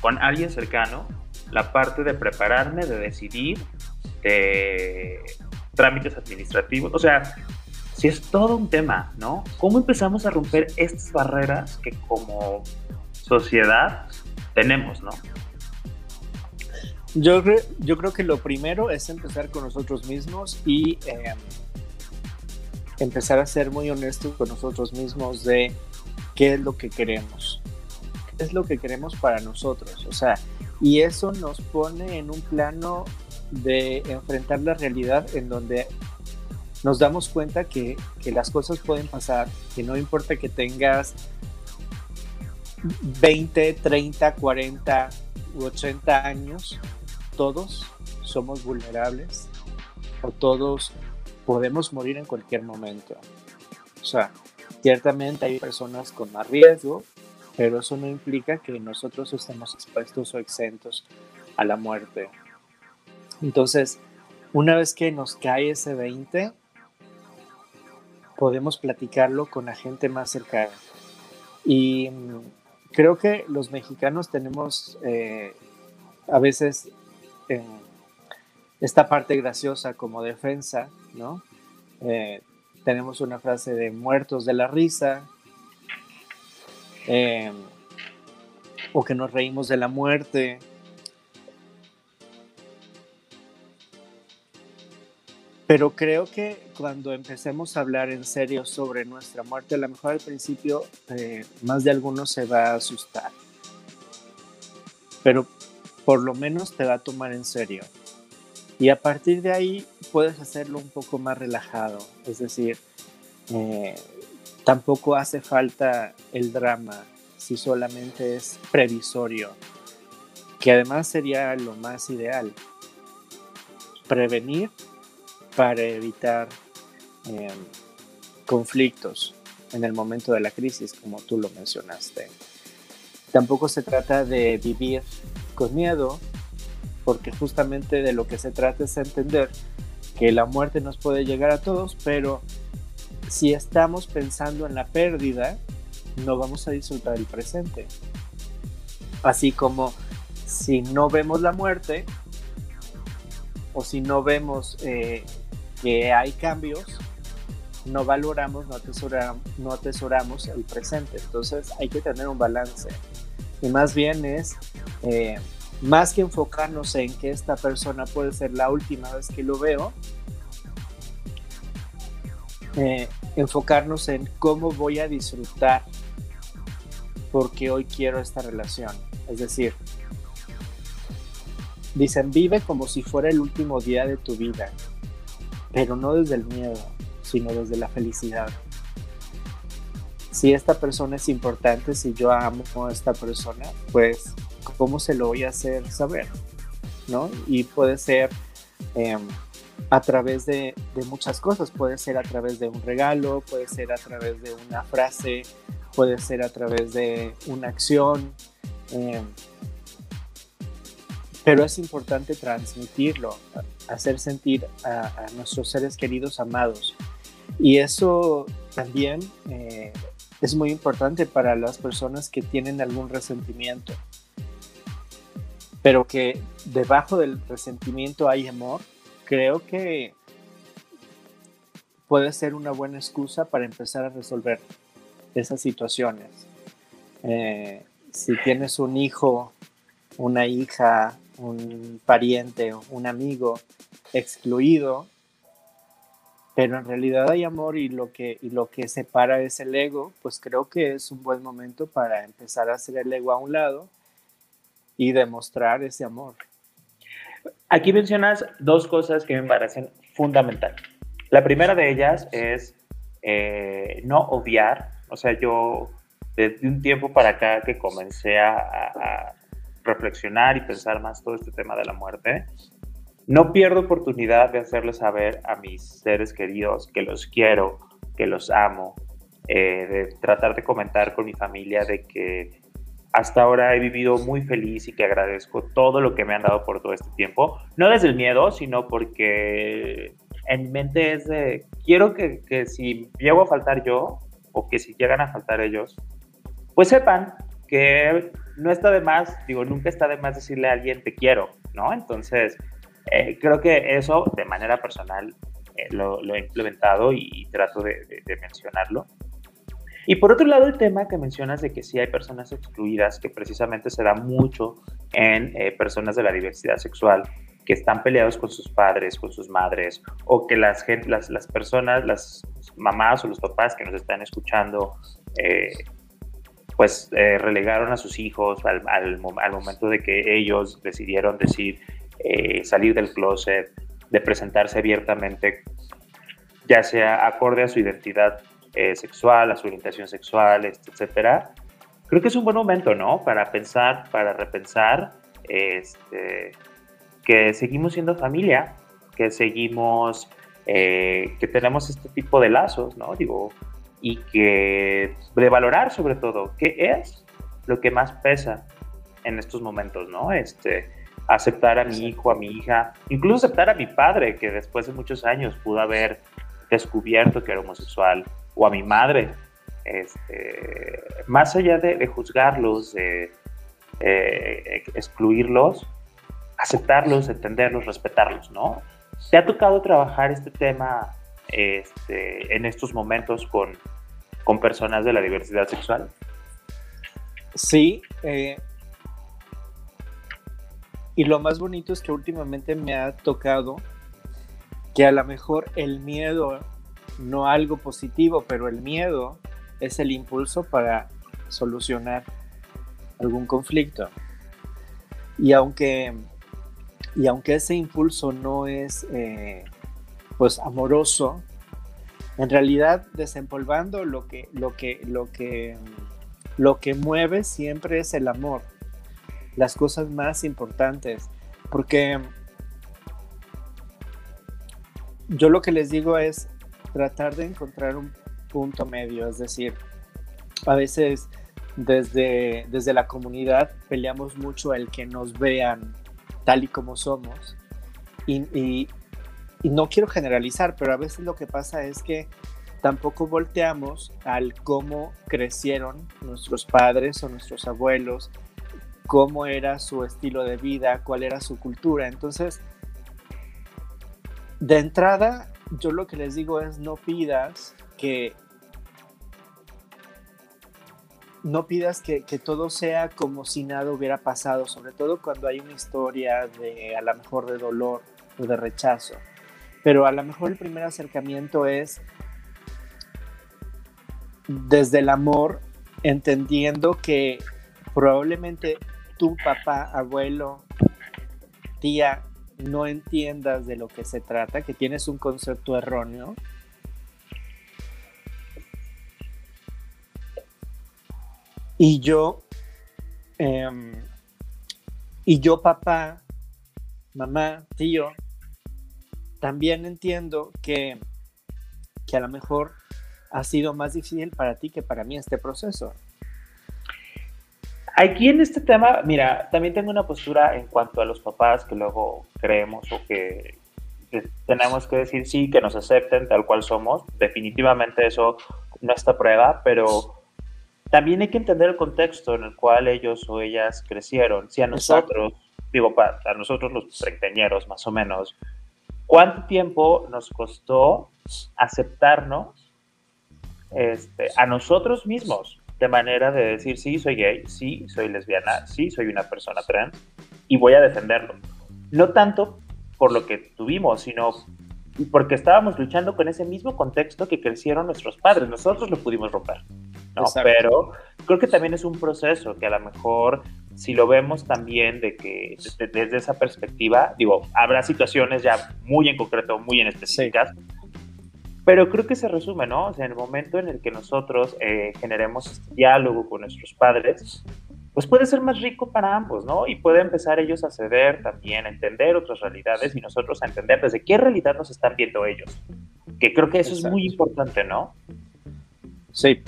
con alguien cercano, la parte de prepararme, de decidir, de trámites administrativos, o sea, si es todo un tema, ¿no? ¿Cómo empezamos a romper estas barreras que como sociedad tenemos, ¿no? Yo, yo creo que lo primero es empezar con nosotros mismos y em, empezar a ser muy honestos con nosotros mismos de qué es lo que queremos es lo que queremos para nosotros. O sea, y eso nos pone en un plano de enfrentar la realidad en donde nos damos cuenta que, que las cosas pueden pasar, que no importa que tengas 20, 30, 40 u 80 años, todos somos vulnerables o todos podemos morir en cualquier momento. O sea, ciertamente hay personas con más riesgo, pero eso no implica que nosotros estemos expuestos o exentos a la muerte. Entonces, una vez que nos cae ese 20, podemos platicarlo con la gente más cercana. Y mm, creo que los mexicanos tenemos eh, a veces esta parte graciosa como defensa, ¿no? Eh, tenemos una frase de muertos de la risa, Em, o que nos reímos de la muerte. Pero creo que cuando empecemos a hablar en serio sobre nuestra muerte, a lo mejor al principio eh, más de algunos se va a asustar. Pero por lo menos te va a tomar en serio. Y a partir de ahí puedes hacerlo un poco más relajado. Es decir, eh, Tampoco hace falta el drama si solamente es previsorio, que además sería lo más ideal. Prevenir para evitar em, conflictos en el momento de la crisis, como tú lo mencionaste. Tampoco se trata de vivir con miedo, porque justamente de lo que se trata es entender que la muerte nos puede llegar a todos, pero si estamos pensando en la pérdida, no vamos a disfrutar el presente. Así como si no vemos la muerte o si no vemos eh, que hay cambios, no valoramos, no atesoramos, el presente. Entonces hay que tener un balance. Y más bien es, eh, más que enfocarnos en que esta persona puede ser la última vez que lo veo, eh, enfocarnos en cómo voy a disfrutar porque hoy quiero esta relación. Es decir, dicen, vive como si fuera el último día de tu vida, pero no desde el miedo, sino desde la felicidad. Si esta persona es importante, si yo amo a esta persona, pues, ¿cómo se lo voy a hacer saber? ¿No? Y puede ser... Em, a través de, muchas cosas. Puede ser a través de un regalo, puede ser a través de una frase, puede ser a través de una acción. Em, pero es importante transmitirlo, hacer sentir a, nuestros seres queridos amados. Y eso también eh, es muy importante para las personas que tienen algún resentimiento. Pero que debajo del resentimiento hay amor creo que puede ser una buena excusa para empezar a resolver esas situaciones. Eh, si tienes un hijo, una hija, un pariente, un amigo excluido, pero en realidad hay amor y lo que, y lo que separa es el ego, pues creo que es un buen momento para empezar a hacer el ego a un lado y demostrar ese amor. Aquí mencionas dos cosas que me parecen fundamentales. La primera de ellas es eh, no obviar, o sea, yo desde un tiempo para acá que comencé a, reflexionar y pensar más todo este tema de la muerte, no pierdo oportunidad de hacerles saber a mis seres queridos que los quiero, que los amo, eh, de tratar de comentar con mi familia de que hasta ahora he vivido muy feliz y que agradezco todo lo que me han dado por todo este tiempo. No desde el miedo, sino porque en mi mente es de, quiero que, que si llego a faltar yo o que si llegan a faltar ellos, pues sepan que no está de más, digo, nunca está de más decirle a alguien te quiero, ¿no? Entonces, eh, creo que eso de manera personal eh, lo, he implementado y, trato de, mencionarlo. Y por otro lado, el tema que mencionas de que sí hay personas excluidas, que precisamente se da mucho en eh, personas de la diversidad sexual, que están peleados con sus padres, con sus madres, o que las, las, las personas, las mamás o los papás que nos están escuchando, pues relegaron a sus hijos al, al, al, momento de que ellos decidieron decir, eh, salir del closet, de presentarse abiertamente, ya sea acorde a su identidad eh, sexual, a su orientación sexual, etcétera. Creo que es un buen momento, ¿no? Para pensar, para repensar este, que seguimos siendo familia, que seguimos, eh, que tenemos este tipo de lazos, ¿no? Digo, y que de valorar sobre todo qué es lo que más pesa en estos momentos, ¿no? Este, aceptar a mi hijo, a mi hija, incluso aceptar a mi padre, que después de muchos años pudo haber descubierto que era homosexual, o a mi madre, este, más allá de, juzgarlos, de excluirlos, aceptarlos, entenderlos, respetarlos, ¿no? ¿Te ha tocado trabajar este tema este, en estos momentos con, con personas de la diversidad sexual? Sí, eh, y lo más bonito es que últimamente me ha tocado que a lo mejor el miedo, no algo positivo, pero el miedo es el impulso para solucionar algún conflicto. Y aunque, y aunque ese impulso no es eh, pues amoroso, en realidad desempolvando lo que, lo que, lo que, lo que mueve siempre es el amor las cosas más importantes, porque yo lo que les digo es tratar de encontrar un punto medio, es decir, a veces desde, desde la comunidad peleamos mucho el que nos vean tal y como somos y, y no quiero generalizar, pero a veces lo que pasa es que tampoco volteamos al cómo crecieron nuestros padres o nuestros abuelos, cómo era su estilo de vida, cuál era su cultura. Entonces, de entrada, yo lo que les digo es no pidas que no pidas que, todo sea como si nada hubiera pasado, sobre todo cuando hay una historia de a lo mejor de dolor o de rechazo. Pero a lo mejor el primer acercamiento es desde el amor, entendiendo que probablemente tu papá, abuelo, tía, no entiendas de lo que se trata, que tienes un concepto erróneo. Y yo, em, y yo papá, mamá, tío, también entiendo que, que a lo mejor ha sido más difícil para ti que para mí este proceso. Aquí en este tema, mira, también tengo una postura en cuanto a los papás que luego creemos o que, tenemos que decir sí, que nos acepten tal cual somos. Definitivamente eso no está prueba, pero también hay que entender el contexto en el cual ellos o ellas crecieron. Si a nosotros, digo, a nosotros los treintañeros más o menos, ¿cuánto tiempo nos costó aceptarnos este, a nosotros mismos? De manera de decir, sí, soy gay, sí, soy lesbiana, sí, soy una persona trans y voy a defenderlo. No tanto por lo que tuvimos, sino porque estábamos luchando con ese mismo contexto que crecieron nuestros padres. Nosotros lo pudimos romper, ¿no? Pero creo que también es un proceso que a lo mejor si lo vemos también de que desde, esa perspectiva, digo, habrá situaciones ya muy en concreto, muy en específicas, pero creo que se resume, ¿no? O sea, en el momento en el que nosotros eh, generemos este diálogo con nuestros padres, pues puede ser más rico para ambos, ¿no? Y puede empezar ellos a ceder también, a entender otras realidades y nosotros a entender desde qué realidad nos están viendo ellos. Que creo que eso es muy importante, ¿no? Sí.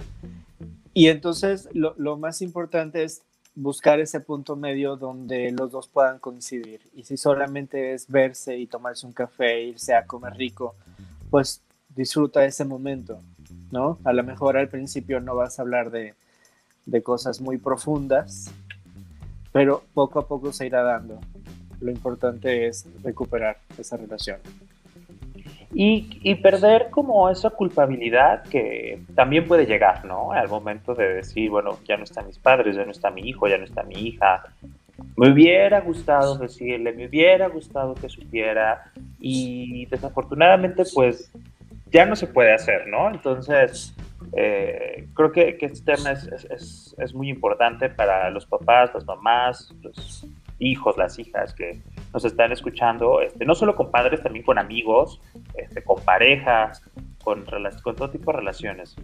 Y entonces lo, lo, más importante es buscar ese punto medio donde los dos puedan coincidir. Y si solamente es verse y tomarse un café, irse a comer rico, pues disfruta ese momento, ¿no? A lo mejor al principio no vas a hablar de de cosas muy profundas, pero poco a poco se irá dando. Lo importante es recuperar esa relación. Y, perder como esa culpabilidad que también puede llegar, ¿no? Al momento de decir, bueno, ya no están mis padres, ya no está mi hijo, ya no está mi hija. Me hubiera gustado decirle, me hubiera gustado que supiera y desafortunadamente pues ya no se puede hacer, ¿no? Entonces, eh, creo que, este tema es, muy importante para los papás, las mamás, los hijos, las hijas que nos están escuchando, este, no solo con padres, también con amigos, este, con parejas, con, con todo tipo de relaciones.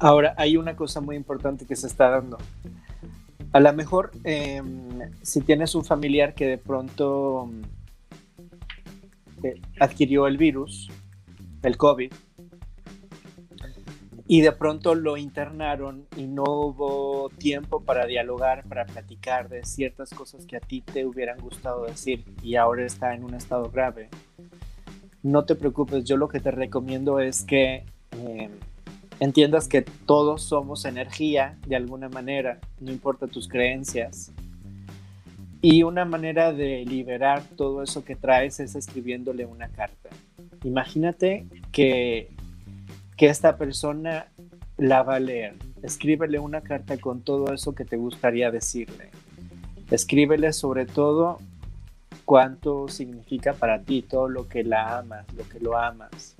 Ahora, hay una cosa muy importante que se está dando. A lo mejor, em, si tienes un familiar que de pronto eh, adquirió el virus, el COVID, y de pronto lo internaron y no hubo tiempo para dialogar, para platicar de ciertas cosas que a ti te hubieran gustado decir y ahora está en un estado grave. No te preocupes, yo lo que te recomiendo es que eh, entiendas que todos somos energía de alguna manera, no importa tus creencias. Y una manera de liberar todo eso que traes es escribiéndole una carta. Imagínate que que esta persona la va a leer. Escríbele una carta con todo eso que te gustaría decirle. Escríbele sobre todo cuánto significa para ti todo lo que la amas, lo que lo amas.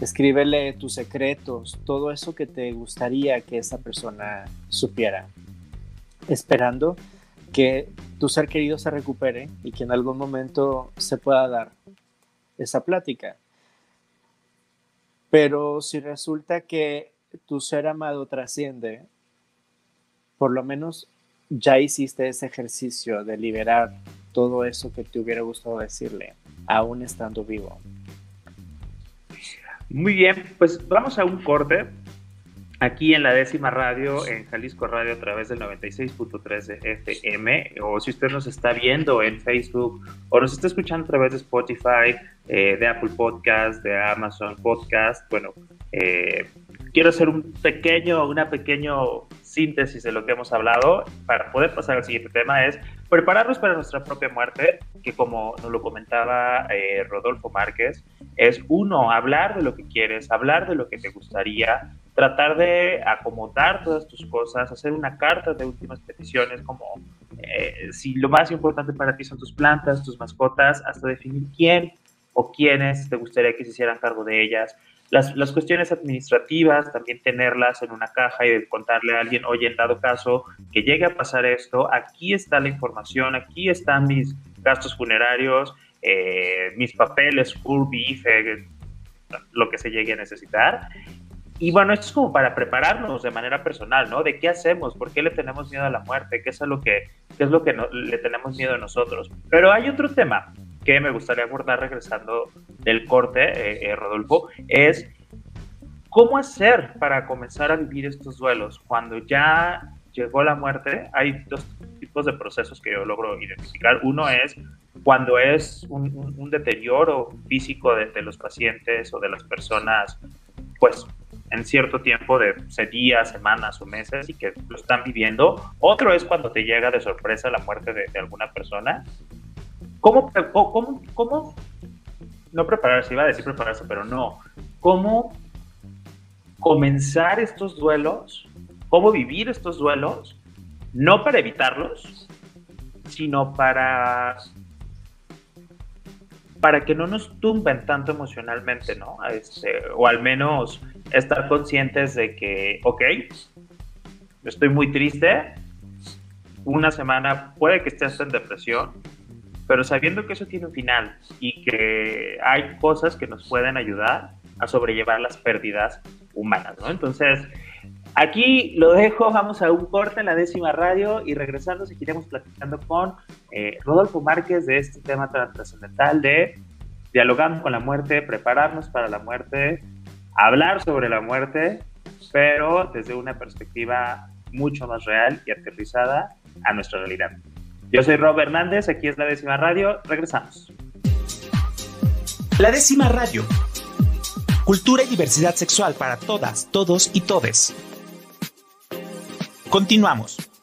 Escríbele tus secretos, todo eso que te gustaría que esa persona supiera. Esperando que tu ser querido se recupere y que en algún momento se pueda dar esa plática. Pero si resulta que tu ser amado trasciende, por lo menos ya hiciste ese ejercicio de liberar todo eso que te hubiera gustado decirle, aún estando vivo. Muy bien, pues vamos a un corte aquí en la décima radio, en Jalisco Radio a través del 96.3 de FM, o si usted nos está viendo en Facebook o nos está escuchando a través de Spotify, eh, de Apple Podcast, de Amazon Podcast, bueno, eh, quiero hacer un pequeño, una pequeño síntesis de lo que hemos hablado para poder pasar al siguiente tema es prepararnos para nuestra propia muerte, que como nos lo comentaba eh, Rodolfo Márquez, es uno, hablar de lo que quieres, hablar de lo que te gustaría, tratar de acomodar todas tus cosas, hacer una carta de últimas peticiones, como eh, si lo más importante para ti son tus plantas, tus mascotas, hasta definir quién o quiénes te gustaría que se hicieran cargo de ellas. Las, las, cuestiones administrativas, también tenerlas en una caja y contarle a alguien, oye, en dado caso que llegue a pasar esto, aquí está la información, aquí están mis gastos funerarios, eh, mis papeles, URBI, IFE, lo que se llegue a necesitar. Y bueno, esto es como para prepararnos de manera personal, ¿no? De qué hacemos, por qué le tenemos miedo a la muerte, qué es lo que, qué es lo que le tenemos miedo a nosotros. Pero hay otro tema que me gustaría abordar regresando del corte, eh, eh, Rodolfo, es cómo hacer para comenzar a vivir estos duelos cuando ya llegó la muerte. Hay dos tipos de procesos que yo logro identificar. Uno es cuando es un, deterioro físico de, de, los pacientes o de las personas, pues en cierto tiempo de días, semanas o meses y que lo están viviendo. Otro es cuando te llega de sorpresa la muerte de, alguna persona. ¿Cómo, cómo, ¿Cómo, no prepararse, iba a decir prepararse, pero no, cómo comenzar estos duelos, cómo vivir estos duelos, no para evitarlos, sino para para que no nos tumben tanto emocionalmente, ¿no? Este, o al menos estar conscientes de que, ok, estoy muy triste, una semana puede que estés en depresión, pero sabiendo que eso tiene un final y que hay cosas que nos pueden ayudar a sobrellevar las pérdidas humanas, ¿no? Entonces, aquí lo dejo, vamos a un corte en la décima radio y regresando seguiremos platicando con eh, Rodolfo Márquez de este tema trascendental de dialogando con la muerte, prepararnos para la muerte, hablar sobre la muerte, pero desde una perspectiva mucho más real y aterrizada a nuestra realidad. Yo soy Rob Hernández, aquí es la décima radio, regresamos. La décima radio. Cultura y diversidad sexual para todas, todos y todes. Continuamos.